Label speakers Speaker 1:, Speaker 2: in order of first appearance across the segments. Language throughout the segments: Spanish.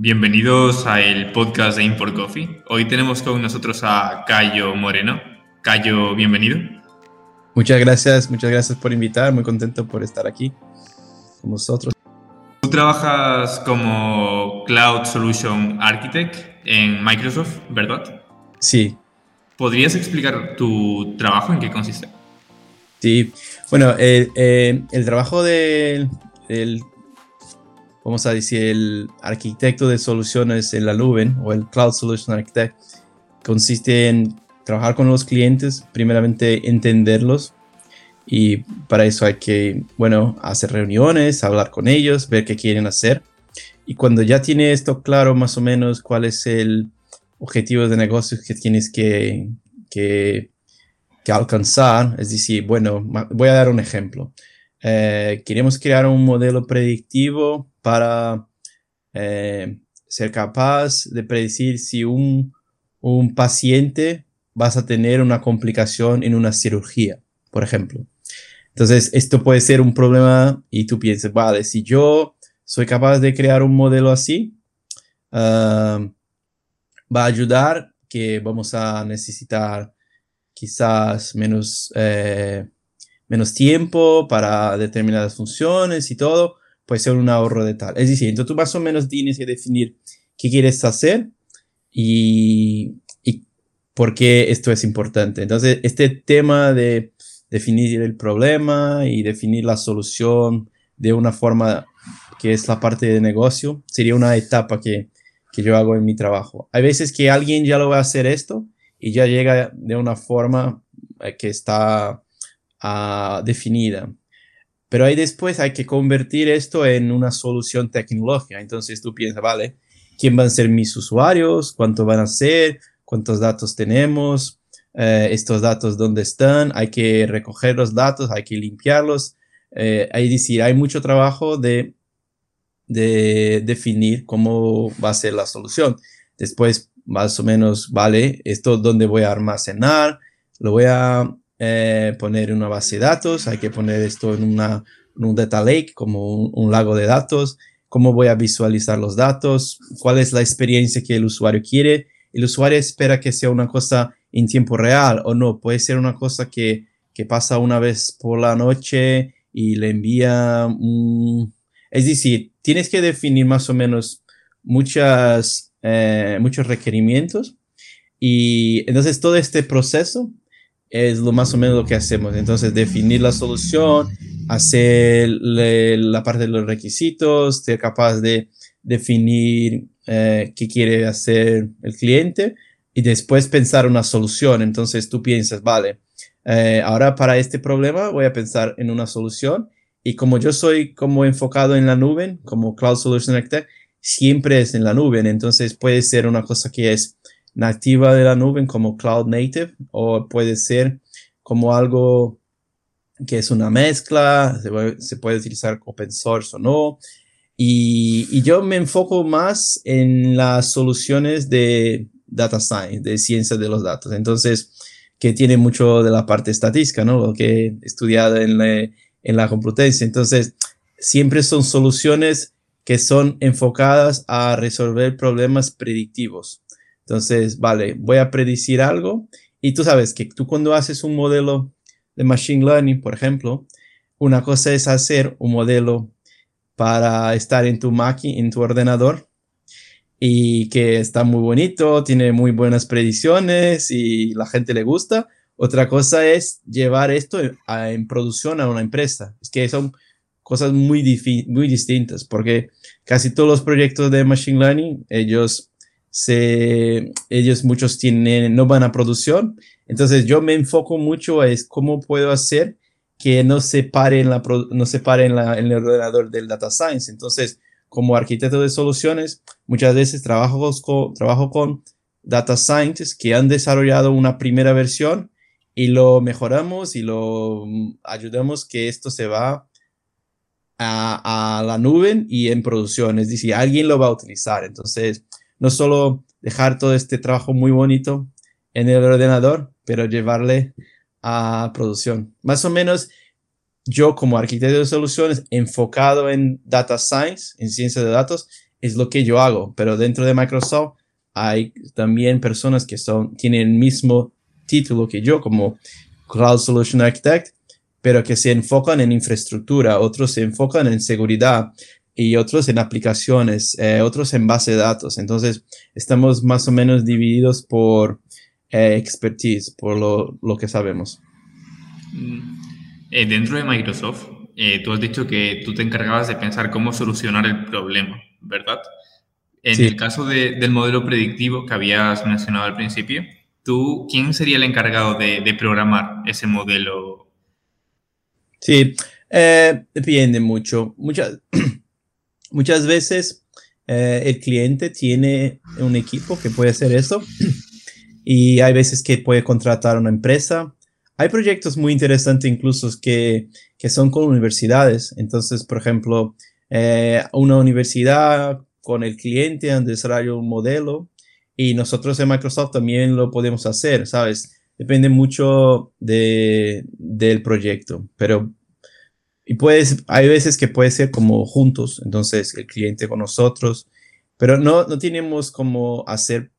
Speaker 1: Bienvenidos a el podcast de Import Coffee. Hoy tenemos con nosotros a Cayo Moreno. Cayo, bienvenido.
Speaker 2: Muchas gracias, muchas gracias por invitar. Muy contento por estar aquí con vosotros.
Speaker 1: Tú trabajas como Cloud Solution Architect en Microsoft, ¿verdad?
Speaker 2: Sí.
Speaker 1: ¿Podrías explicar tu trabajo en qué consiste?
Speaker 2: Sí, bueno, el, trabajo del, vamos a decir, el arquitecto de soluciones en la nube o el Cloud Solution Architect consiste en trabajar con los clientes, primeramente entenderlos y para eso hay que, bueno, hacer reuniones, hablar con ellos, ver qué quieren hacer. Y cuando ya tiene esto claro más o menos cuál es el objetivo de negocio que tienes que, que, alcanzar, es decir, bueno, voy a dar un ejemplo. Eh, queremos crear un modelo predictivo para eh, ser capaz de predecir si un, un paciente vas a tener una complicación en una cirugía, por ejemplo. Entonces, esto puede ser un problema y tú piensas, vale, si yo soy capaz de crear un modelo así, ah, va a ayudar que vamos a necesitar quizás menos, eh, menos tiempo para determinadas funciones y todo, puede ser un ahorro de tal. Es decir, entonces tú más o menos tienes que definir qué quieres hacer y, y por qué esto es importante. Entonces, este tema de definir el problema y definir la solución de una forma que es la parte de negocio, sería una etapa que, que yo hago en mi trabajo. Hay veces que alguien ya lo va a hacer esto y ya llega de una forma eh, que está uh, definida. Pero ahí después hay que convertir esto en una solución tecnológica. Entonces tú piensas, vale, ¿quién van a ser mis usuarios? ¿Cuánto van a ser? ¿Cuántos datos tenemos? Eh, estos datos dónde están, hay que recoger los datos, hay que limpiarlos. Eh, decir, hay mucho trabajo de, de definir cómo va a ser la solución. Después, más o menos, vale, esto dónde voy a almacenar, lo voy a eh, poner en una base de datos, hay que poner esto en, una, un data lake, como un, un lago de datos, cómo voy a visualizar los datos, cuál es la experiencia que el usuario quiere. El usuario espera que sea una cosa en tiempo real o no. Puede ser una cosa que, que pasa una vez por la noche y le envía un... Es decir, tienes que definir más o menos muchas, eh, muchos requerimientos y entonces todo este proceso es lo más o menos lo que hacemos. Entonces, definir la solución, hacer la parte de los requisitos, ser capaz de definir eh, qué quiere hacer el cliente y después pensar una solución. Entonces tú piensas, vale, eh, ahora para este problema voy a pensar en una solución y como yo soy como enfocado en la nube, como Cloud Solution Architect, siempre es en la nube. Entonces puede ser una cosa que es nativa de la nube como Cloud Native o puede ser como algo que es una mezcla, se puede, utilizar open source o no. Y, yo me enfoco más en las soluciones de, data science, de ciencia de los datos. Entonces, que tiene mucho de la parte estadística, ¿no? Lo que he estudiado en la, en la Complutense. Entonces, siempre son soluciones que son enfocadas a resolver problemas predictivos. Entonces, vale, voy a predecir algo y tú sabes que tú cuando haces un modelo de machine learning, por ejemplo, una cosa es hacer un modelo para estar en tu máquina, en tu ordenador, y que está muy bonito, tiene muy buenas predicciones y la gente le gusta. Otra cosa es llevar esto en producción a una empresa. Es que son cosas muy, muy distintas porque casi todos los proyectos de Machine Learning, ellos, se, ellos muchos tienen, no van a producción. Entonces yo me enfoco mucho a es cómo puedo hacer que no se pare en, la, no se pare en, el ordenador del data science. Entonces, como arquitecto de soluciones, muchas veces trabajo con, trabajo con data scientists que han desarrollado una primera versión y lo mejoramos y lo mm, ayudamos que esto se va a, a, la nube y en producción. Es decir, alguien lo va a utilizar. Entonces, no solo dejar todo este trabajo muy bonito en el ordenador, pero llevarle a producción. Más o menos yo como arquitecto de soluciones enfocado en data science, en ciencia de datos, es lo que yo hago, pero dentro de Microsoft hay también personas que son, tienen el mismo título que yo como Cloud Solution Architect, pero que se enfocan en infraestructura, otros se enfocan en seguridad y otros en aplicaciones, eh, otros en base de datos. Entonces, estamos más o menos divididos por eh, expertise, por lo, lo, que sabemos.
Speaker 1: Mm. Eh, dentro de Microsoft, tú has dicho que tú te encargabas de pensar cómo solucionar el problema, ¿verdad? En el caso de, del modelo predictivo que habías mencionado al principio, ¿tú quién sería el encargado de, de programar ese modelo?
Speaker 2: Sí, eh, depende mucho. Muchas, muchas veces eh, el cliente tiene un equipo que puede hacer eso y hay veces que puede contratar una empresa. Hay proyectos muy interesantes incluso que, que son con universidades. Entonces, por ejemplo, eh, una universidad con el cliente han desarrollado un modelo y nosotros en Microsoft también lo podemos hacer, ¿sabes? Depende mucho de, del proyecto, pero y puedes, hay veces que puede ser como juntos, entonces el cliente con nosotros, pero no, no tenemos como hacer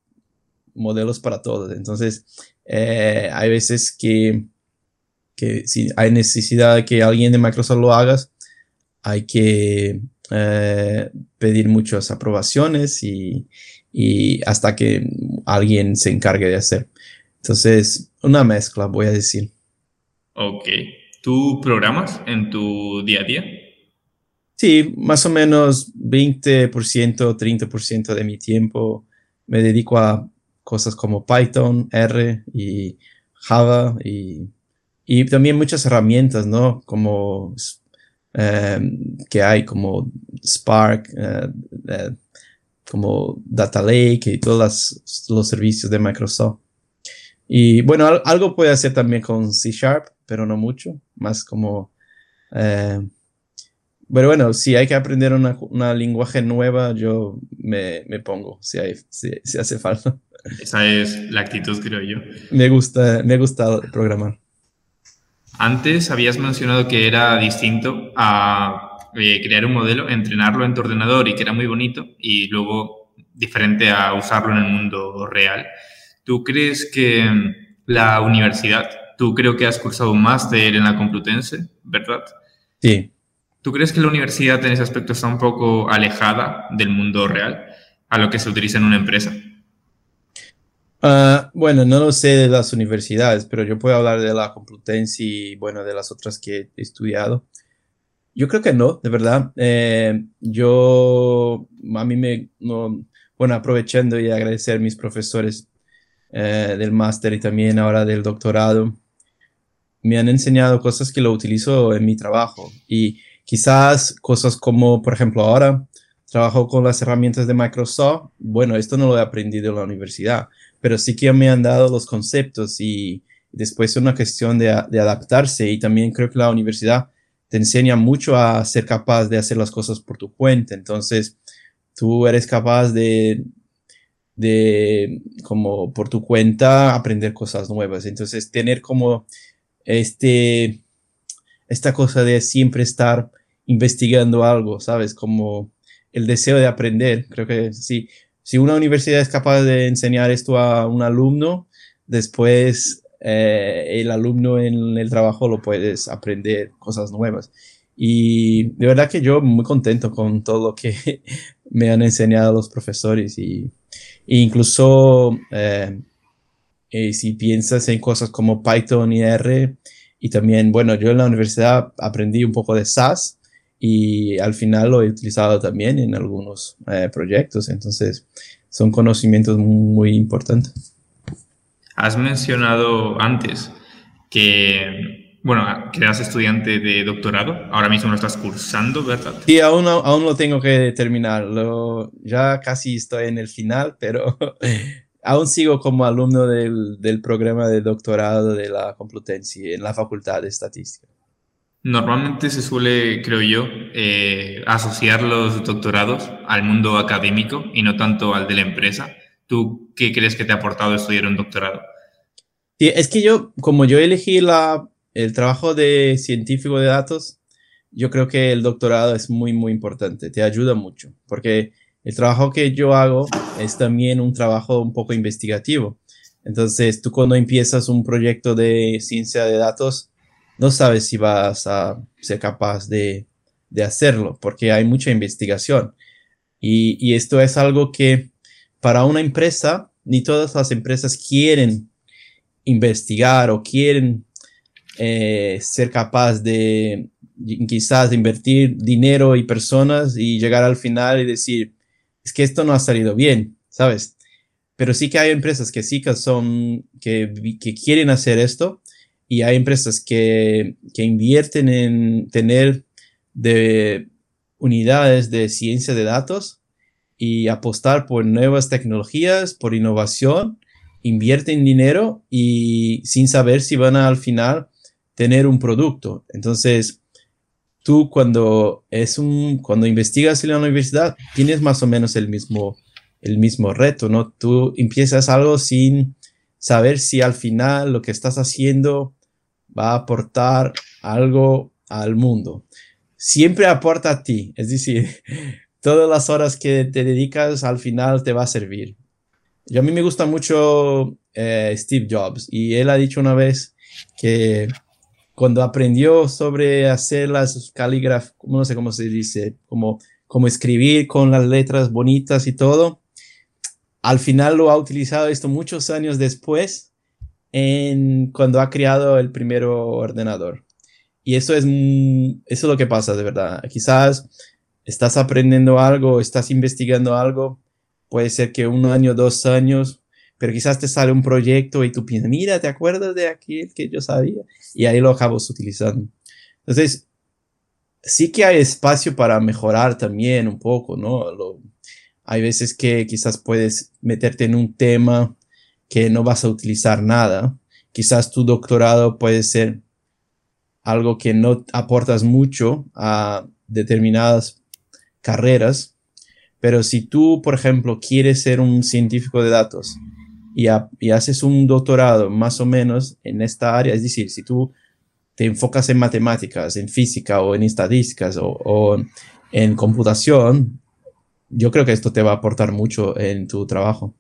Speaker 2: modelos para todos. Entonces, eh, hay veces que, que si hay necesidad de que alguien de Microsoft lo haga, hay que eh, pedir muchas aprobaciones y, y, hasta que alguien se encargue de hacer. Entonces, una mezcla, voy a decir.
Speaker 1: Ok. ¿Tú programas en tu día a día?
Speaker 2: Sí, más o menos 20%, 30% de mi tiempo me dedico a cosas como Python, R y Java y, y también muchas herramientas, ¿no? Como Em, que hay como Spark, eh, como Data Lake y todos los servicios de Microsoft. Y bueno, algo puede hacer también con C Sharp, pero no mucho, más como... Eh, pero bueno, si hay que aprender una, una lenguaje nueva, yo me, me pongo, si, hay, si, si, hace falta.
Speaker 1: Esa es la actitud, creo yo.
Speaker 2: Me gusta, me gusta programar.
Speaker 1: Antes habías mencionado que era distinto a eh, crear un modelo, entrenarlo en tu ordenador y que era muy bonito, y luego diferente a usarlo en el mundo real. ¿Tú crees que mm, la universidad, tú creo que has cursado un máster en la Complutense, ¿verdad?
Speaker 2: Sí.
Speaker 1: ¿Tú crees que la universidad en ese aspecto está un poco alejada del mundo real, a lo que se utiliza en una empresa?
Speaker 2: Uh, bueno, no lo sé de las universidades, pero yo puedo hablar de la Complutense y, bueno, de las otras que he estudiado. Yo creo que no, de verdad. Eh, yo, a mí me, no, bueno, aprovechando y agradecer a mis profesores eh, del máster y también ahora del doctorado, me han enseñado cosas que lo utilizo en mi trabajo y quizás cosas como, por ejemplo, ahora trabajo con las herramientas de Microsoft. Bueno, esto no lo he aprendido en la universidad, pero sí que me han dado los conceptos y después es una cuestión de, adaptarse y también creo que la universidad te enseña mucho a ser capaz de hacer las cosas por tu cuenta. Entonces, tú eres capaz de, de como por tu cuenta, aprender cosas nuevas. Entonces, tener como este, esta cosa de siempre estar investigando algo, ¿sabes? Como el deseo de aprender. Creo que sí, si una universidad es capaz de enseñar esto a un alumno, después eh, el alumno en el trabajo lo puedes aprender cosas nuevas. Y de verdad que yo muy contento con todo lo que me han enseñado los profesores y, incluso eh, eh, si piensas en cosas como Python y R y también, bueno, yo en la universidad aprendí un poco de SAS y al final lo he utilizado también en algunos eh, proyectos, entonces son conocimientos muy, importantes.
Speaker 1: Has mencionado antes que, bueno, que eras estudiante de doctorado, ahora mismo lo estás cursando, ¿verdad?
Speaker 2: Sí, aún, aún lo tengo que terminar, lo, ya casi estoy en el final, pero aún sigo como alumno del, del programa de doctorado de la Complutense en la Facultad de Estadística.
Speaker 1: Normalmente se suele, creo yo, eh, asociar los doctorados al mundo académico y no tanto al de la empresa. ¿Tú qué crees que te ha aportado estudiar un doctorado?
Speaker 2: Sí, es que yo, como yo elegí la, el trabajo de científico de datos, yo creo que el doctorado es muy, muy importante, te ayuda mucho, porque el trabajo que yo hago es también un trabajo un poco investigativo. Entonces, tú cuando empiezas un proyecto de ciencia de datos, no sabes si vas a ser capaz de, de hacerlo, porque hay mucha investigación. Y, y, esto es algo que para una empresa, ni todas las empresas quieren investigar o quieren eh, ser capaz de quizás invertir dinero y personas y llegar al final y decir, es que esto no ha salido bien, ¿sabes? Pero sí que hay empresas que sí que son, que, quieren hacer esto y hay empresas que, que invierten en tener de unidades de ciencia de datos y apostar por nuevas tecnologías, por innovación, invierten dinero y sin saber si van a, al final tener un producto. Entonces, tú cuando es un cuando investigas en la universidad tienes más o menos el mismo el mismo reto, ¿no? Tú empiezas algo sin saber si al final lo que estás haciendo va a aportar algo al mundo. Siempre aporta a ti, es decir, todas las horas que te dedicas al final te va a servir. Yo a mí me gusta mucho eh, Steve Jobs y él ha dicho una vez que cuando aprendió sobre hacer las calígrafas, no sé cómo se dice, como, como escribir con las letras bonitas y todo, al final lo ha utilizado esto muchos años después en cuando ha creado el primer ordenador. Y eso es, eso es lo que pasa de verdad. Quizás estás aprendiendo algo, estás investigando algo, puede ser que un año, dos años, pero quizás te sale un proyecto y tú piensas, mira, ¿te acuerdas de aquel que yo sabía? Y ahí lo acabas utilizando. Entonces, sí que hay espacio para mejorar también un poco, ¿no? hay veces que quizás puedes meterte en un tema que no vas a utilizar nada. Quizás tu doctorado puede ser algo que no aportas mucho a determinadas carreras, pero si tú, por ejemplo, quieres ser un científico de datos, y, haces un doctorado más o menos en esta área, es decir, si tú te enfocas en matemáticas, en física o en estadísticas o, en computación, yo creo que esto te va a aportar mucho en tu trabajo.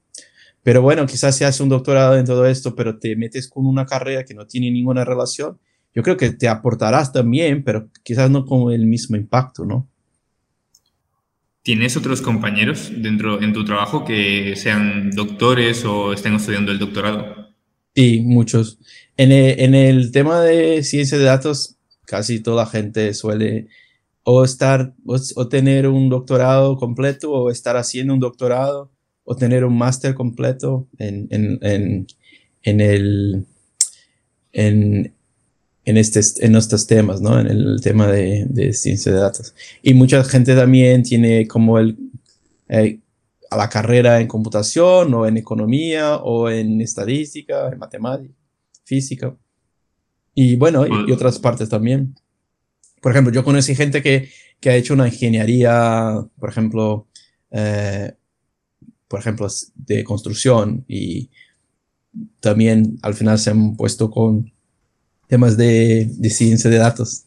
Speaker 2: Pero bueno, quizás si haces un doctorado en todo esto, pero te metes con una carrera que no tiene ninguna relación, yo creo que te aportarás también, pero quizás no con el mismo impacto, ¿no?
Speaker 1: ¿Tienes otros compañeros dentro en tu trabajo que sean doctores o estén estudiando el doctorado?
Speaker 2: Sí, muchos. En el, tema de ciencia de datos, casi toda la gente suele o estar o, tener un doctorado completo o estar haciendo un doctorado o tener un máster completo en, en, en, el en, en, este, en estos temas, ¿no? En el tema de, de, ciencia de datos. Y mucha gente también tiene como el, eh, a la carrera en computación o en economía o en estadística, en matemática, física. Y bueno, y, otras partes también. Por ejemplo, yo conocí gente que, que ha hecho una ingeniería, por ejemplo, eh, por ejemplo, de construcción y también al final se han puesto con temas de, ciencia de datos.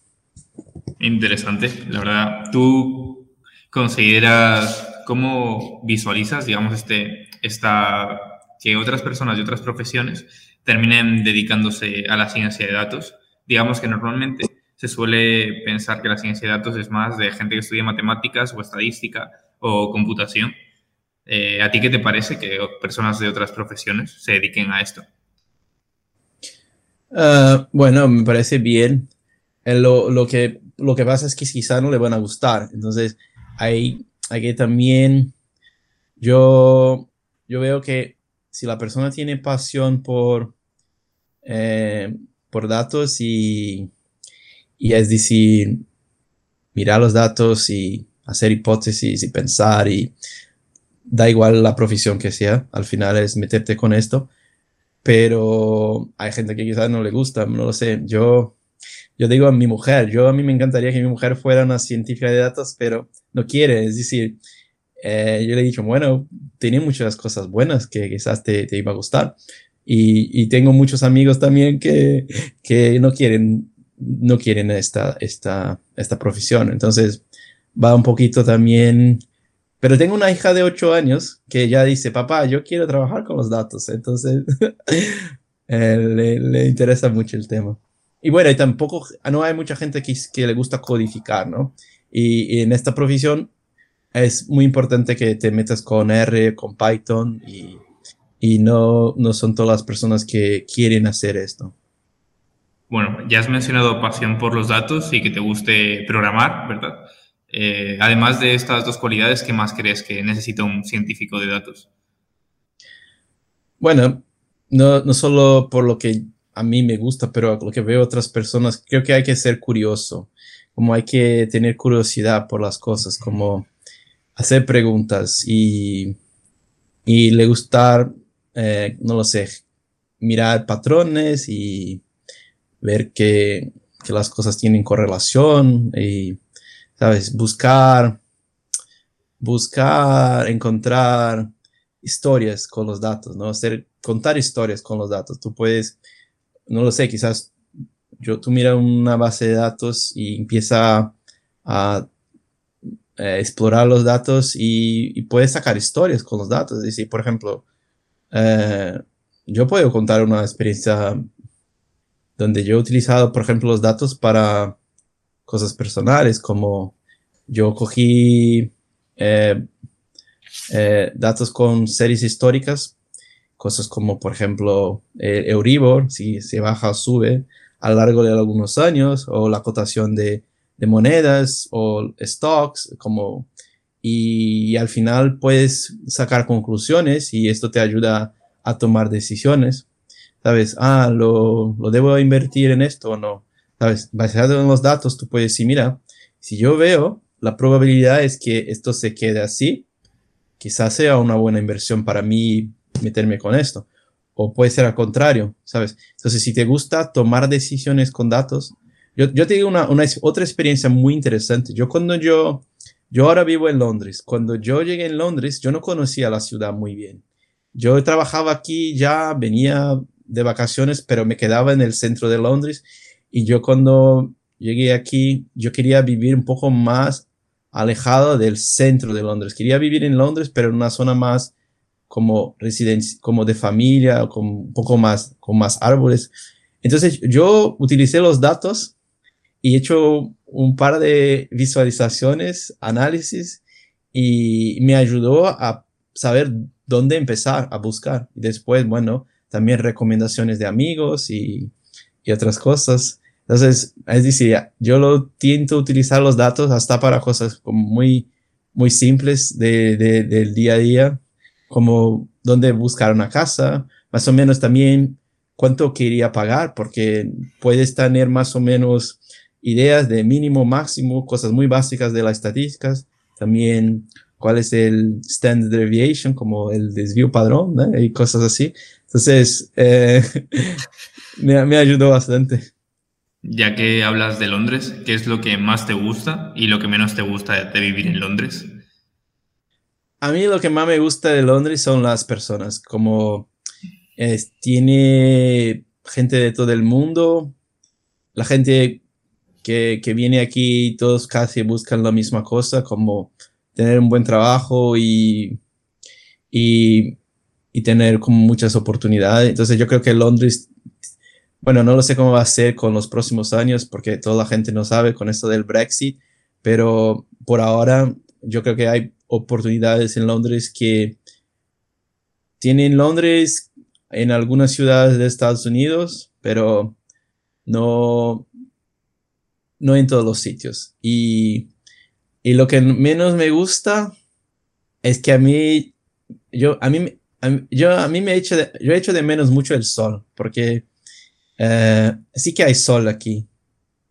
Speaker 1: Interesante, la verdad. ¿Tú consideras, cómo visualizas, digamos, este, esta, que otras personas de otras profesiones terminen dedicándose a la ciencia de datos? Digamos que normalmente se suele pensar que la ciencia de datos es más de gente que estudia matemáticas o estadística o computación. Eh, ¿A ti qué te parece que personas de otras profesiones se dediquen a esto?
Speaker 2: Ah, bueno, me parece bien. Eh, lo, lo, que, lo que pasa es que quizá no le van a gustar. Entonces, hay, hay que también, yo, yo veo que si la persona tiene pasión por, eh, por datos y, y es decir, mirar los datos y hacer hipótesis y pensar y da igual la profesión que sea, al final es meterte con esto pero hay gente que quizás no le gusta, no lo sé. Yo, yo digo a mi mujer, yo a mí me encantaría que mi mujer fuera una científica de datos, pero no quiere, es decir, eh, yo le he dicho, bueno, tiene muchas cosas buenas que quizás te, te iba a gustar. Y, y, tengo muchos amigos también que, que no quieren, no quieren esta, esta, esta profesión. Entonces, va un poquito también Pero tengo una hija de 8 años que ya dice, papá, yo quiero trabajar con los datos. Entonces, eh, le, interesa mucho el tema. Y bueno, y tampoco, no hay mucha gente que, que le gusta codificar, ¿no? Y, y, en esta profesión es muy importante que te metas con R, con Python y, y no, no son todas las personas que quieren hacer esto.
Speaker 1: Bueno, ya has mencionado pasión por los datos y que te guste programar, ¿verdad? Eh, además de estas dos cualidades, ¿qué más crees que necesita un científico de datos?
Speaker 2: Bueno, no, no solo por lo que a mí me gusta, pero lo que veo otras personas, creo que hay que ser curioso, como hay que tener curiosidad por las cosas, como hacer preguntas y, y le gustar eh, no lo sé, mirar patrones y ver que, las cosas tienen correlación y, ¿sabes? Buscar, buscar, encontrar historias con los datos, ¿no? Hacer, contar historias con los datos. Tú puedes, no lo sé, quizás yo, tú miras una base de datos y empieza a, explorar los datos y, y, puedes sacar historias con los datos. Es decir, por ejemplo, eh, yo puedo contar una experiencia donde yo he utilizado, por ejemplo, los datos para cosas personales, como yo cogí eh, eh, datos con series históricas, cosas como, por ejemplo, el Euribor, si se baja o sube a lo largo de algunos años, o la cotación de, de monedas o stocks, como y, al final puedes sacar conclusiones y esto te ayuda a tomar decisiones. ¿Sabes? Ah, lo, lo debo invertir en esto o no. ¿Sabes? Basado en los datos, tú puedes decir, mira, si yo veo, la probabilidad es que esto se quede así, quizás sea una buena inversión para mí meterme con esto. O puede ser al contrario, ¿sabes? Entonces, si te gusta tomar decisiones con datos, yo, yo te digo una, una, otra experiencia muy interesante. Yo cuando yo yo ahora vivo en Londres. Cuando yo llegué en Londres, yo no conocía la ciudad muy bien. Yo trabajaba aquí, ya venía de vacaciones, pero me quedaba en el centro de Londres. Y yo cuando llegué aquí, yo quería vivir un poco más alejado del centro de Londres. Quería vivir en Londres, pero en una zona más como residencia, como de familia, con un poco más, con más árboles. Entonces yo utilicé los datos y he hecho un par de visualizaciones, análisis y me ayudó a saber dónde empezar a buscar. Después, bueno, también recomendaciones de amigos y, y otras cosas. Entonces, es decir, yo lo tiento utilizar los datos hasta para cosas como muy, muy simples de, de, del día a día, como dónde buscar una casa, más o menos también cuánto quería pagar, porque puedes tener más o menos ideas de mínimo, máximo, cosas muy básicas de las estadísticas, también cuál es el standard deviation, como el desvío padrón, y cosas así. Entonces, eh, me, me ayudó bastante.
Speaker 1: Ya que hablas de Londres, ¿qué es lo que más te gusta y lo que menos te gusta de vivir en Londres?
Speaker 2: A mí lo que más me gusta de Londres son las personas, como tiene gente de todo el mundo, la gente que, que viene aquí todos casi buscan la misma cosa, como tener un buen trabajo y, y, y tener como muchas oportunidades. Entonces yo creo que Londres, bueno, no lo sé cómo va a ser con los próximos años porque toda la gente no sabe con esto del Brexit, pero por ahora yo creo que hay oportunidades en Londres que tienen Londres en algunas ciudades de Estados Unidos, pero no, no en todos los sitios. Y, y lo que menos me gusta es que a mí, yo, a mí, yo, a mí me he hecho yo he hecho de menos mucho el sol, porque eh, sí que hay sol aquí.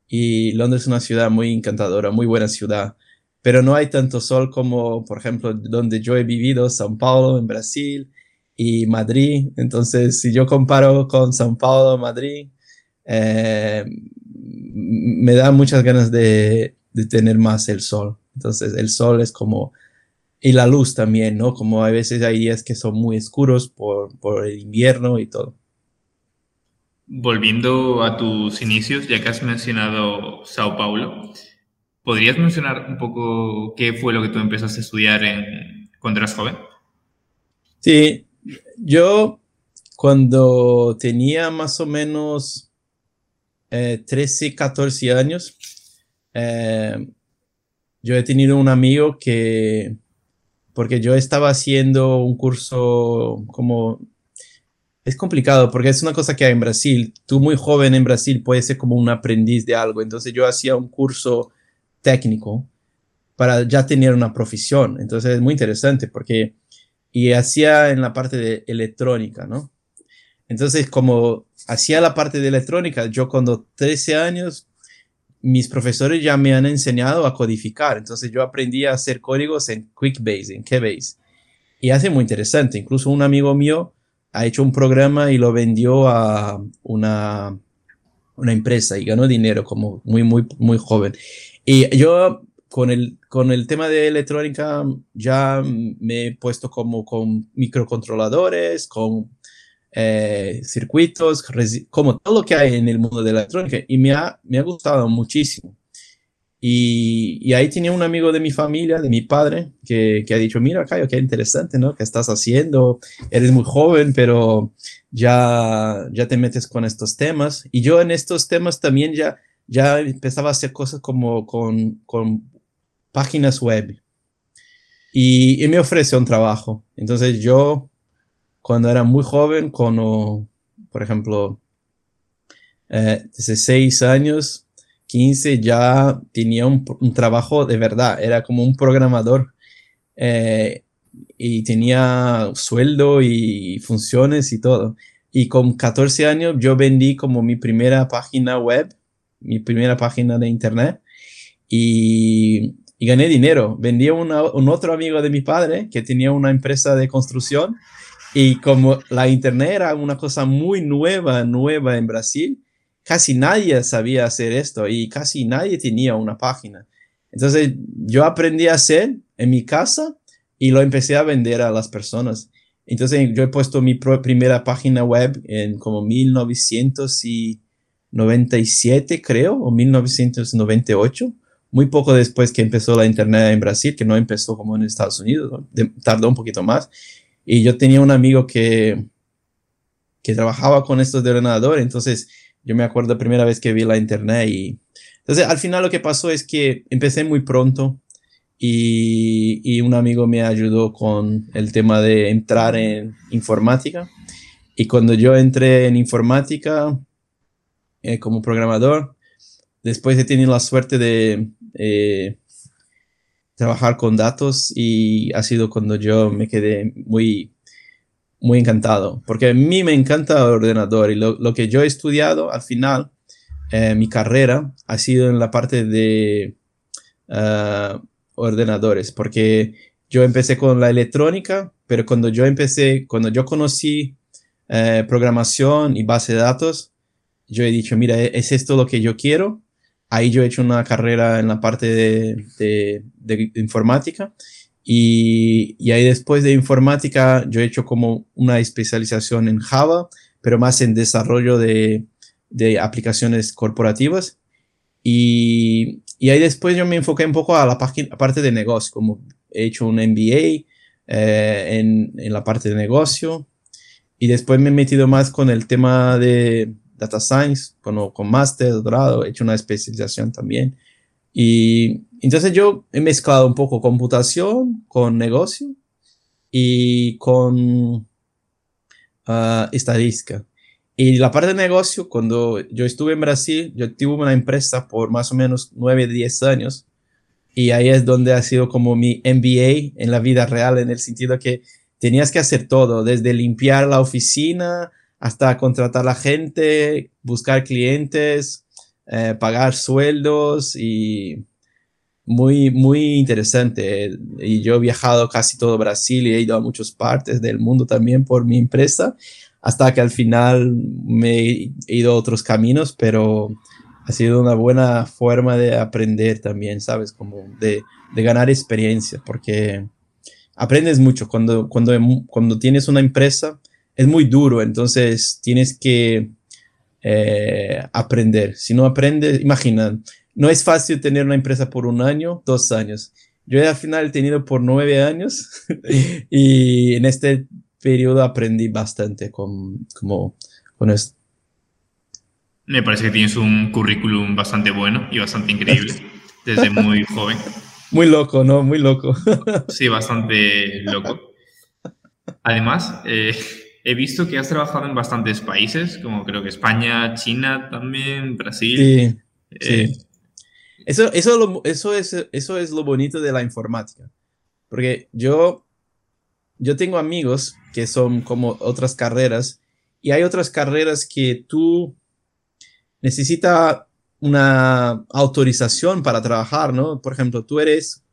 Speaker 2: Y Londres es una ciudad muy encantadora, muy buena ciudad, pero no hay tanto sol como, por ejemplo, donde yo he vivido, São Paulo, en Brasil, y Madrid. Entonces, si yo comparo con São Paulo, Madrid, eh, me da muchas ganas de, tener más el sol. Entonces el sol es como, y la luz también, ¿no? Como a veces hay días que son muy oscuros por el invierno y todo.
Speaker 1: Volviendo a tus inicios, ya que has mencionado Sao Paulo, ¿Podrías mencionar un poco qué fue lo que tú empezaste a estudiar cuando eras joven?
Speaker 2: Sí, yo cuando tenía más o menos 13, eh, 14 años, eh, yo he tenido un amigo que, porque yo estaba haciendo un curso como, es complicado porque es una cosa que hay en Brasil, tú muy joven en Brasil puedes ser como un aprendiz de algo, entonces yo hacía un curso técnico para ya tener una profesión, entonces es muy interesante porque, y hacía en la parte de electrónica, ¿no? Entonces, como hacía la parte de electrónica, yo cuando 13 años mis profesores ya me han enseñado a codificar, entonces yo aprendí a hacer códigos en QuickBase, en Keybase. Y hace muy interesante, incluso un amigo mío ha hecho un programa y lo vendió a una, una empresa y ganó dinero como muy, muy, muy joven. Y yo con el, con el tema de electrónica ya me he puesto como con microcontroladores, con eh, circuitos, como todo lo que hay en el mundo de la electrónica y me ha, me ha gustado muchísimo. Y, y, ahí tenía un amigo de mi familia, de mi padre, que, que ha dicho, mira, Cayo, qué interesante, ¿no? ¿Qué estás haciendo? Eres muy joven, pero ya, ya te metes con estos temas. Y yo en estos temas también ya, ya empezaba a hacer cosas como con, con páginas web. Y, y me ofreció un trabajo. Entonces yo cuando era muy joven, cuando, por ejemplo, eh, 16 años, 15, ya tenía un, trabajo de verdad, era como un programador eh, y tenía sueldo y funciones y todo. Y con 14 años yo vendí como mi primera página web, mi primera página de internet y, y gané dinero. Vendí a un otro amigo de mi padre que tenía una empresa de construcción y como la Internet era una cosa muy nueva, nueva en Brasil, casi nadie sabía hacer esto y casi nadie tenía una página. Entonces yo aprendí a hacer en mi casa y lo empecé a vender a las personas. Entonces yo he puesto mi primera página web en como 1997, creo, o 1998, muy poco después que empezó la Internet en Brasil, que no empezó como en Estados Unidos, tardó un poquito más. Y yo tenía un amigo que, que trabajaba con estos de ordenador, entonces yo me acuerdo la primera vez que vi la internet y entonces al final lo que pasó es que empecé muy pronto y, un amigo me ayudó con el tema de entrar en informática. Y cuando yo entré en informática eh, como programador, después he tenido la suerte de eh, trabajar con datos y ha sido cuando yo me quedé muy, muy encantado, porque a mí me encanta el ordenador y lo, lo que yo he estudiado al final, eh, mi carrera ha sido en la parte de uh, ordenadores, porque yo empecé con la electrónica, pero cuando yo empecé, cuando yo conocí uh, programación y base de datos, yo he dicho, mira, es esto lo que yo quiero Ahí yo he hecho una carrera en la parte de, de, informática y, y, ahí después de informática yo he hecho como una especialización en Java, pero más en desarrollo de, de aplicaciones corporativas. Y, y, ahí después yo me enfoqué un poco a la parte de negocio, como he hecho un MBA eh, en, en, la parte de negocio. Y después me he metido más con el tema de, Data Science, con, con máster, doctorado, he hecho una especialización también. Y entonces yo he mezclado un poco computación con negocio y con uh, estadística. Y la parte de negocio, cuando yo estuve en Brasil, yo tuve una empresa por más o menos 9, 10 años. Y ahí es donde ha sido como mi MBA en la vida real, en el sentido que tenías que hacer todo, desde limpiar la oficina hasta contratar a la gente, buscar clientes, eh, pagar sueldos y muy, muy interesante. Y yo he viajado casi todo Brasil y he ido a muchas partes del mundo también por mi empresa, hasta que al final me he ido a otros caminos, pero ha sido una buena forma de aprender también, ¿sabes? Como de, de ganar experiencia, porque aprendes mucho cuando, cuando, cuando tienes una empresa es muy duro, entonces tienes que eh, aprender. Si no aprendes, imagina, no es fácil tener una empresa por un año, dos años. Yo al final he tenido por nueve años y en este periodo aprendí bastante con, como, con esto.
Speaker 1: Me parece que tienes un currículum bastante bueno y bastante increíble desde muy joven.
Speaker 2: Muy loco, ¿no? Muy loco.
Speaker 1: Sí, bastante loco. Además, eh, he visto que has trabajado en bastantes países, como creo que España, China también, Brasil.
Speaker 2: Sí, sí. Eh, eso, eso, eso, es, eso es lo bonito de la informática. Porque yo, yo tengo amigos que son como otras carreras y hay otras carreras que tú necesitas una autorización para trabajar, ¿no? Por ejemplo, tú eres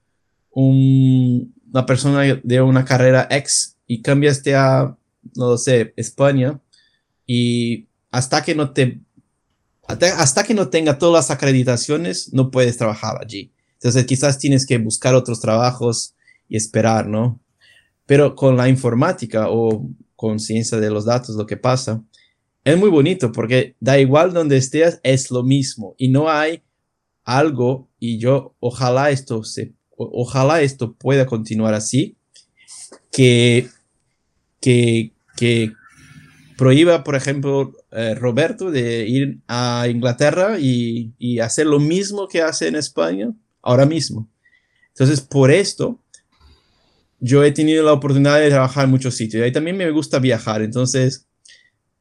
Speaker 2: una persona de una carrera X y cambiaste a, no sé, España y hasta que no te hasta que no tenga todas las acreditaciones, no puedes trabajar allí. Entonces quizás tienes que buscar otros trabajos y esperar, ¿no? Pero con la informática o con ciencia de los datos, lo que pasa, es muy bonito porque da igual donde estés, es lo mismo y no hay algo y yo ojalá esto se, ojalá esto pueda continuar así, que, que, que prohíba, por ejemplo, eh, Roberto de ir a Inglaterra y, hacer lo mismo que hace en España ahora mismo. Entonces, por esto, yo he tenido la oportunidad de trabajar en muchos sitios. Y también me gusta viajar. Entonces,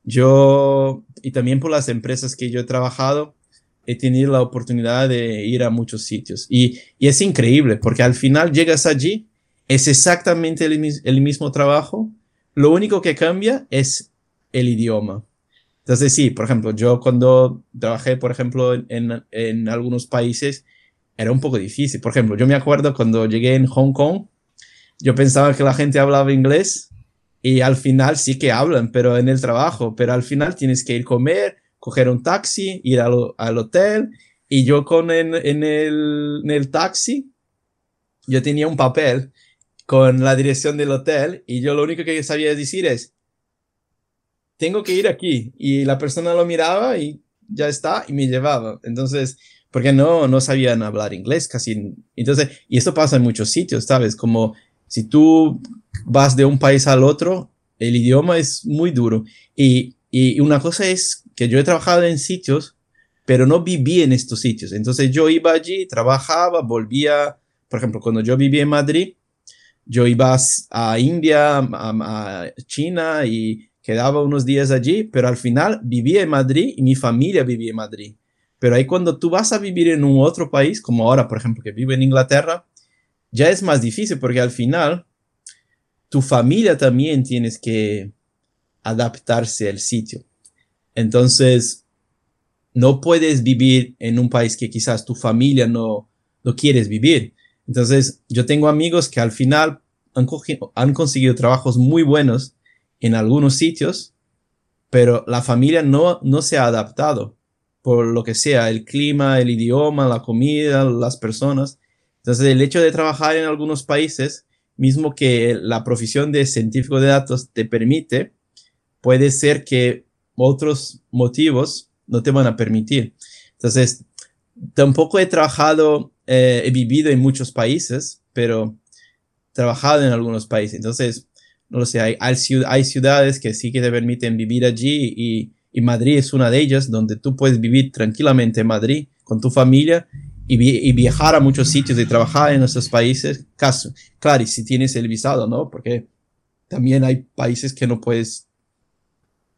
Speaker 2: yo, y también por las empresas que yo he trabajado, he tenido la oportunidad de ir a muchos sitios. Y, es increíble, porque al final llegas allí, es exactamente el mismo trabajo. Lo único que cambia es el idioma. Entonces, sí, por ejemplo, yo cuando trabajé, por ejemplo, en, en, algunos países, era un poco difícil. Por ejemplo, yo me acuerdo cuando llegué en Hong Kong, yo pensaba que la gente hablaba inglés y al final sí que hablan, pero en el trabajo, pero al final tienes que ir a comer, coger un taxi, ir al, al hotel y yo con en, en, el, en el taxi, yo tenía un papel con la dirección del hotel y yo lo único que sabía decir es, tengo que ir aquí. Y la persona lo miraba y ya está, y me llevaba. Entonces, porque no, no sabían hablar inglés casi. Entonces, y esto pasa en muchos sitios, ¿sabes? Como si tú vas de un país al otro, el idioma es muy duro. Y, y una cosa es que yo he trabajado en sitios, pero no viví en estos sitios. Entonces yo iba allí, trabajaba, volvía, por ejemplo, cuando yo vivía en Madrid, yo iba a India, a, a China y quedaba unos días allí, pero al final vivía en Madrid y mi familia vivía en Madrid. Pero ahí cuando tú vas a vivir en un otro país, como ahora, por ejemplo, que vivo en Inglaterra, ya es más difícil porque al final tu familia también tienes que adaptarse al sitio. Entonces, no puedes vivir en un país que quizás tu familia no, no quieres vivir. Entonces, yo tengo amigos que al final han, han conseguido trabajos muy buenos en algunos sitios, pero la familia no, no se ha adaptado por lo que sea, el clima, el idioma, la comida, las personas. Entonces, el hecho de trabajar en algunos países, mismo que la profesión de científico de datos te permite, puede ser que otros motivos no te van a permitir. Entonces, tampoco he trabajado, eh, he vivido en muchos países, pero trabajado en algunos países. Entonces, no lo sé, hay, hay, ciudades que sí que te permiten vivir allí y, y, Madrid es una de ellas donde tú puedes vivir tranquilamente en Madrid con tu familia y, y viajar a muchos sitios y trabajar en esos países. Caso, claro, y si tienes el visado, ¿no? Porque también hay países que no puedes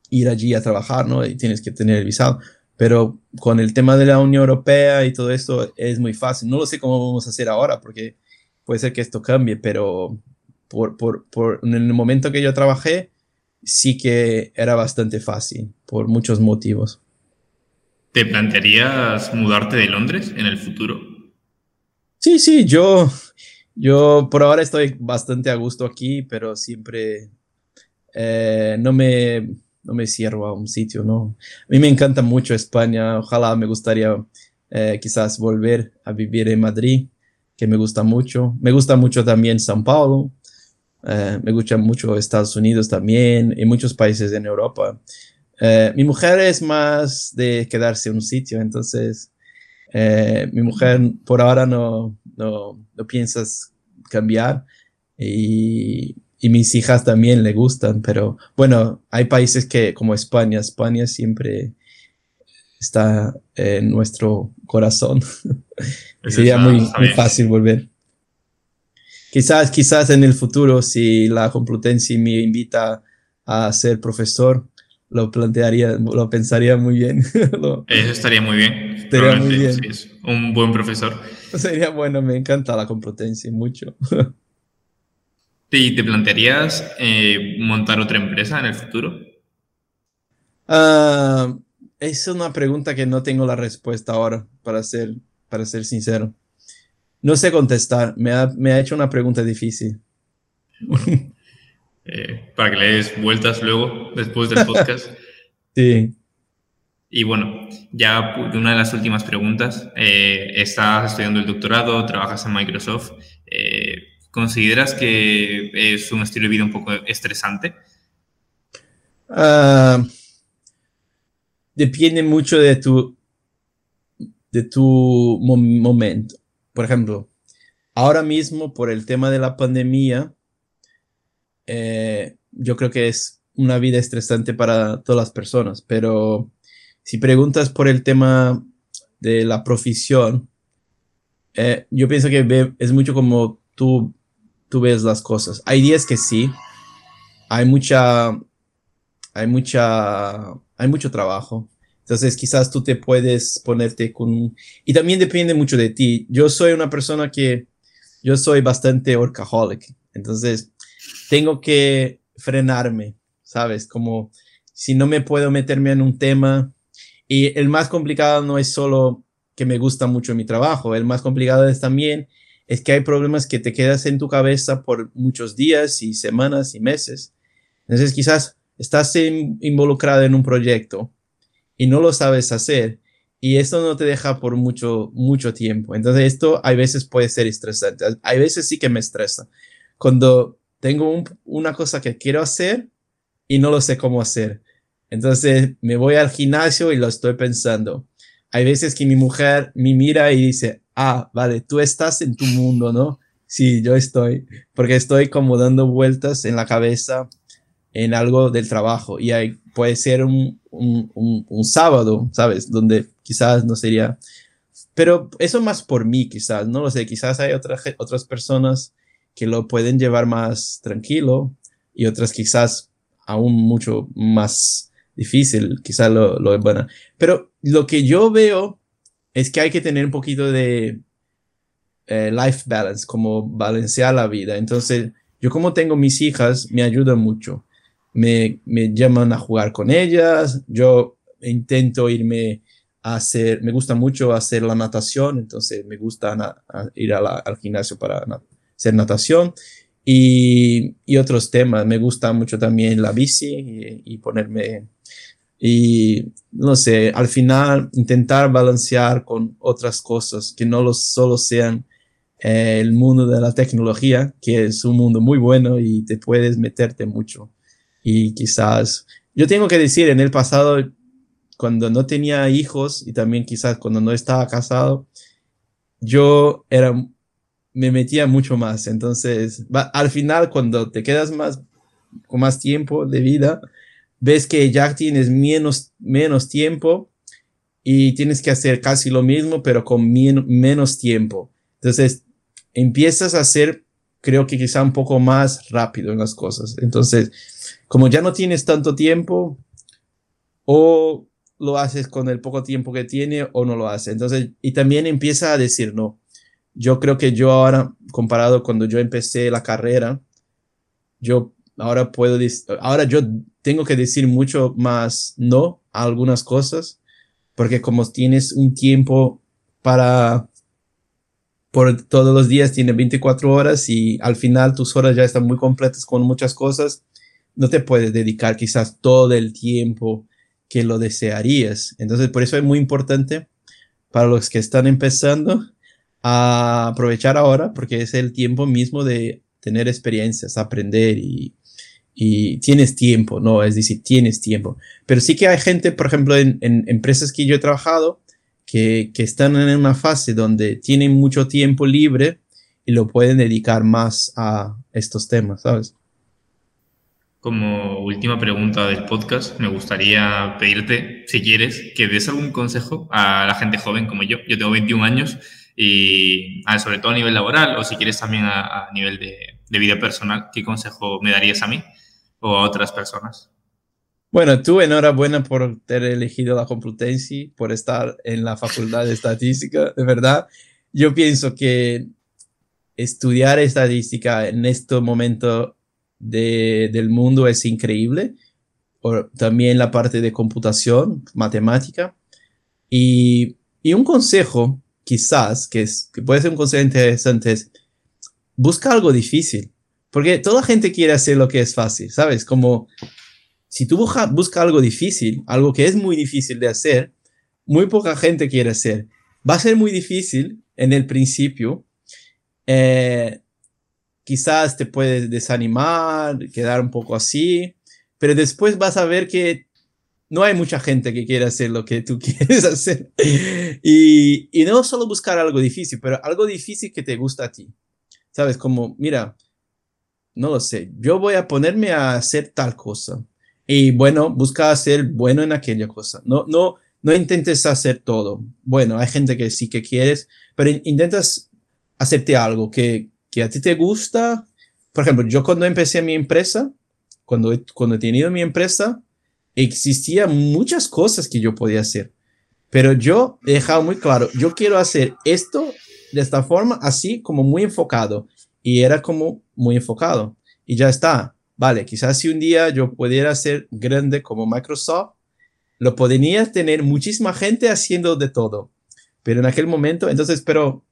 Speaker 2: ir allí a trabajar, ¿no? Y tienes que tener el visado. Pero con el tema de la Unión Europea y todo esto es muy fácil. No lo sé cómo vamos a hacer ahora porque puede ser que esto cambie, pero por, por, por, en el momento que yo trabajé, sí que era bastante fácil, por muchos motivos.
Speaker 1: ¿Te plantearías mudarte de Londres en el futuro?
Speaker 2: Sí, sí, yo, yo por ahora estoy bastante a gusto aquí, pero siempre eh, no, me, no me cierro a un sitio, ¿no? A mí me encanta mucho España, ojalá me gustaría eh, quizás volver a vivir en Madrid, que me gusta mucho. Me gusta mucho también San Paulo, eh, me gusta mucho Estados Unidos también y muchos países en Europa. Eh, mi mujer es más de quedarse en un sitio, entonces Eh, mi mujer por ahora no, no, no piensas cambiar y, y, mis hijas también le gustan, pero bueno, hay países que como España, España siempre está en nuestro corazón. Sería muy, muy, fácil volver. Quizás, quizás en el futuro, si la Complutense me invita a ser profesor, lo plantearía, lo pensaría muy bien.
Speaker 1: Eso estaría muy bien.
Speaker 2: Estaría muy bien.
Speaker 1: Sí, es un buen profesor.
Speaker 2: Sería bueno, me encanta la Complutense mucho.
Speaker 1: ¿Y te plantearías eh, montar otra empresa en el futuro?
Speaker 2: Uh, es una pregunta que no tengo la respuesta ahora, para ser, para ser sincero. No sé contestar, me ha, me ha hecho una pregunta difícil.
Speaker 1: Eh, para que le des vueltas luego, después del podcast.
Speaker 2: sí.
Speaker 1: Y bueno, ya una de las últimas preguntas. Eh, estás estudiando el doctorado, trabajas en Microsoft. Eh, ¿Consideras que es un estilo de vida un poco estresante?
Speaker 2: Uh, depende mucho de tu, de tu momento. Por ejemplo, ahora mismo por el tema de la pandemia, eh, yo creo que es una vida estresante para todas las personas, pero si preguntas por el tema de la profesión, eh, yo pienso que es mucho como tú, tú ves las cosas. Hay días que sí, hay mucha, hay mucha, hay mucho trabajo. Entonces quizás tú te puedes ponerte con... Y también depende mucho de ti. Yo soy una persona que... Yo soy bastante workaholic. Entonces tengo que frenarme, ¿sabes? Como si no me puedo meterme en un tema. Y el más complicado no es solo que me gusta mucho mi trabajo. El más complicado es también es que hay problemas que te quedas en tu cabeza por muchos días y semanas y meses. Entonces quizás estás involucrado en un proyecto y no lo sabes hacer y esto no te deja por mucho, mucho tiempo. Entonces esto hay veces puede ser estresante. Hay veces sí que me estresa. Cuando tengo una cosa que quiero hacer y no lo sé cómo hacer. Entonces me voy al gimnasio y lo estoy pensando. Hay veces que mi mujer me mira y dice, ah, vale, tú estás en tu mundo, ¿no? Sí, yo estoy, porque estoy como dando vueltas en la cabeza en algo del trabajo y hay, puede ser un, un, un, sábado, ¿sabes? Donde quizás no sería, pero eso más por mí, quizás, no lo sé, quizás hay otras otras personas que lo pueden llevar más tranquilo y otras quizás aún mucho más difícil, quizás lo, lo bueno. Pero lo que yo veo es que hay que tener un poquito de eh, life balance, como balancear la vida. Entonces, yo como tengo mis hijas, me ayuda mucho me, llaman a jugar con ellas, yo intento irme a hacer, me gusta mucho hacer la natación, entonces me gusta ir al gimnasio para hacer natación y, otros temas. Me gusta mucho también la bici y, ponerme, y no sé, al final intentar balancear con otras cosas que no solo sean eh, el mundo de la tecnología, que es un mundo muy bueno y te puedes meterte mucho y quizás, yo tengo que decir, en el pasado, cuando no tenía hijos y también quizás cuando no estaba casado, yo era, me metía mucho más. Entonces, al final, cuando te quedas más, con más tiempo de vida, ves que ya tienes menos, menos tiempo y tienes que hacer casi lo mismo, pero con menos tiempo. Entonces, empiezas a hacer, creo que quizá un poco más rápido en las cosas. Entonces, como ya no tienes tanto tiempo, o lo haces con el poco tiempo que tiene o no lo haces. Entonces, y también empieza a decir no. Yo creo que yo ahora, comparado cuando yo empecé la carrera, yo ahora puedo, ahora yo tengo que decir mucho más no a algunas cosas, porque como tienes un tiempo para, por todos los días, tiene 24 horas y al final tus horas ya están muy completas con muchas cosas, no te puedes dedicar quizás todo el tiempo que lo desearías. Entonces, por eso es muy importante para los que están empezando a aprovechar ahora, porque es el tiempo mismo de tener experiencias, aprender y, y tienes tiempo, ¿no? Es decir, tienes tiempo. Pero sí que hay gente, por ejemplo, en, en, empresas que yo he trabajado, que, que están en una fase donde tienen mucho tiempo libre y lo pueden dedicar más a estos temas, ¿sabes?
Speaker 1: Como última pregunta del podcast, me gustaría pedirte, si quieres, que des algún consejo a la gente joven como yo. Yo tengo 21 años y sobre todo a nivel laboral o si quieres también a, nivel de, de, vida personal, ¿qué consejo me darías a mí o a otras personas?
Speaker 2: Bueno, tú enhorabuena por haber elegido la Complutense, por estar en la Facultad de Estadística, de verdad. Yo pienso que estudiar estadística en este momento del mundo es increíble. también la parte de computación, matemática. Y, un consejo, quizás, que, es, que puede ser un consejo interesante, es busca algo difícil. Porque toda gente quiere hacer lo que es fácil, ¿sabes? Como si tú buscas busca algo difícil, algo que es muy difícil de hacer, muy poca gente quiere hacer. Va a ser muy difícil en el principio. Eh, quizás te puedes desanimar, quedar un poco así, pero después vas a ver que no hay mucha gente que quiere hacer lo que tú quieres hacer. Y, y no solo buscar algo difícil, pero algo difícil que te gusta a ti. ¿Sabes? Como, mira, no lo sé, yo voy a ponerme a hacer tal cosa. Y bueno, busca ser bueno en aquella cosa. No, no, no intentes hacer todo. Bueno, hay gente que sí que quieres, pero intentas hacerte algo que, que a ti te gusta. Por ejemplo, yo cuando empecé mi empresa, cuando, cuando he tenido mi empresa, existían muchas cosas que yo podía hacer. Pero yo he dejado muy claro, yo quiero hacer esto de esta forma, así como muy enfocado. Y era como muy enfocado. Y ya está. Vale, quizás si un día yo pudiera ser grande como Microsoft, lo podría tener muchísima gente haciendo de todo. Pero en aquel momento, entonces, pero,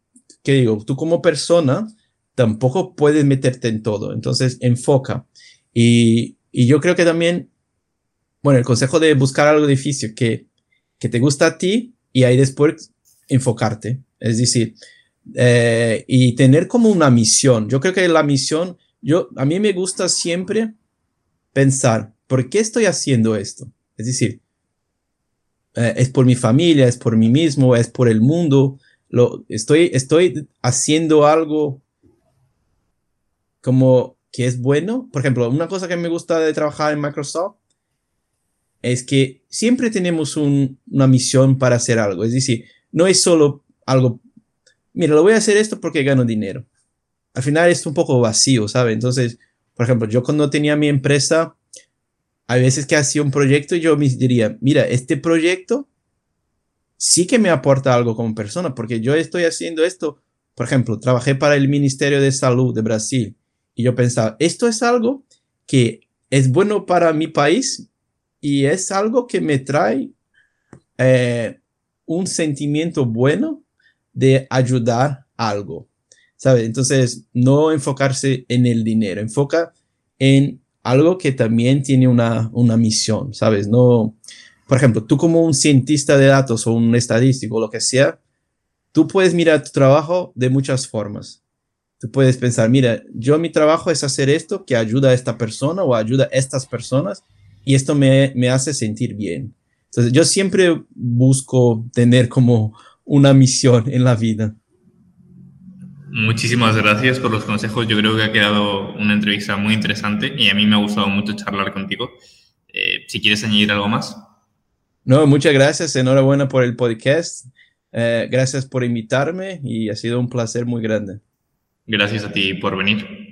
Speaker 2: ¿qué digo? Tú como persona, tampoco puedes meterte en todo. Entonces, enfoca. Y, y yo creo que también, bueno, el consejo de buscar algo difícil que, que te gusta a ti y ahí después enfocarte. Es decir, eh, y tener como una misión. Yo creo que la misión, yo, a mí me gusta siempre pensar, ¿por qué estoy haciendo esto? Es decir, eh, es por mi familia, es por mí mismo, es por el mundo. Lo, estoy, estoy haciendo algo como que es bueno. Por ejemplo, una cosa que me gusta de trabajar en Microsoft es que siempre tenemos una misión para hacer algo. Es decir, no es solo algo, mira, lo voy a hacer esto porque gano dinero. Al final es un poco vacío, ¿sabes? Entonces, por ejemplo, yo cuando tenía mi empresa, hay veces que hacía un proyecto y yo me diría, mira, este proyecto sí que me aporta algo como persona, porque yo estoy haciendo esto. Por ejemplo, trabajé para el Ministerio de Salud de Brasil y yo pensaba, esto es algo que es bueno para mi país y es algo que me trae eh, un sentimiento bueno de ayudar algo, ¿sabes? Entonces, no enfocarse en el dinero, enfoca en algo que también tiene una, una misión, ¿sabes? No, por ejemplo, tú como un cientista de datos o un estadístico lo que sea, tú puedes mirar tu trabajo de muchas formas tú puedes pensar, mira, yo mi trabajo es hacer esto que ayuda a esta persona o ayuda a estas personas y esto me, me hace sentir bien. Entonces, yo siempre busco tener como una misión en la vida.
Speaker 1: Muchísimas gracias por los consejos. Yo creo que ha quedado una entrevista muy interesante y a mí me ha gustado mucho charlar contigo. Eh, si quieres añadir algo más.
Speaker 2: No, muchas gracias. Enhorabuena por el podcast. Eh, gracias por invitarme y ha sido un placer muy grande.
Speaker 1: Gracias a ti por venir.